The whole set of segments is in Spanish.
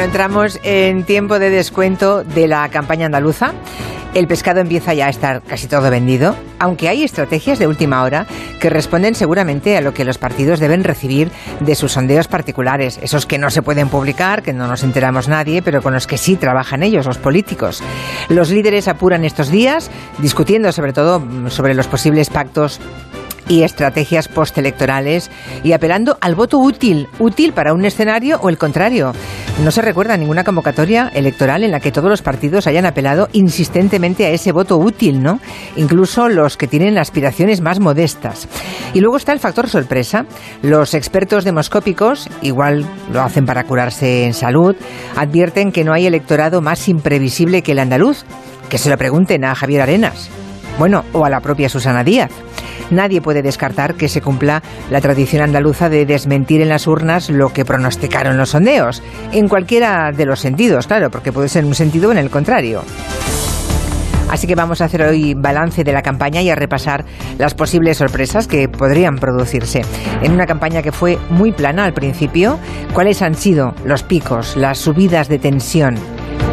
Entramos en tiempo de descuento de la campaña andaluza. El pescado empieza ya a estar casi todo vendido, aunque hay estrategias de última hora que responden seguramente a lo que los partidos deben recibir de sus sondeos particulares, esos que no se pueden publicar, que no nos enteramos nadie, pero con los que sí trabajan ellos, los políticos. Los líderes apuran estos días, discutiendo sobre todo sobre los posibles pactos y estrategias postelectorales y apelando al voto útil, útil para un escenario o el contrario. No se recuerda ninguna convocatoria electoral en la que todos los partidos hayan apelado insistentemente a ese voto útil, ¿no? Incluso los que tienen aspiraciones más modestas. Y luego está el factor sorpresa. Los expertos demoscópicos, igual lo hacen para curarse en salud, advierten que no hay electorado más imprevisible que el andaluz. Que se lo pregunten a Javier Arenas. Bueno, o a la propia Susana Díaz. Nadie puede descartar que se cumpla la tradición andaluza de desmentir en las urnas lo que pronosticaron los sondeos, en cualquiera de los sentidos, claro, porque puede ser un sentido en el contrario. Así que vamos a hacer hoy balance de la campaña y a repasar las posibles sorpresas que podrían producirse. En una campaña que fue muy plana al principio, ¿cuáles han sido los picos, las subidas de tensión?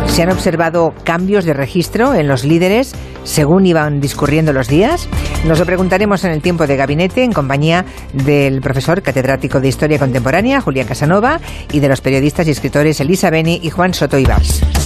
¿Se han observado cambios de registro en los líderes según iban discurriendo los días? Nos lo preguntaremos en el tiempo de gabinete en compañía del profesor catedrático de Historia Contemporánea, Julián Casanova, y de los periodistas y escritores Elisa Beni y Juan Soto Ibars.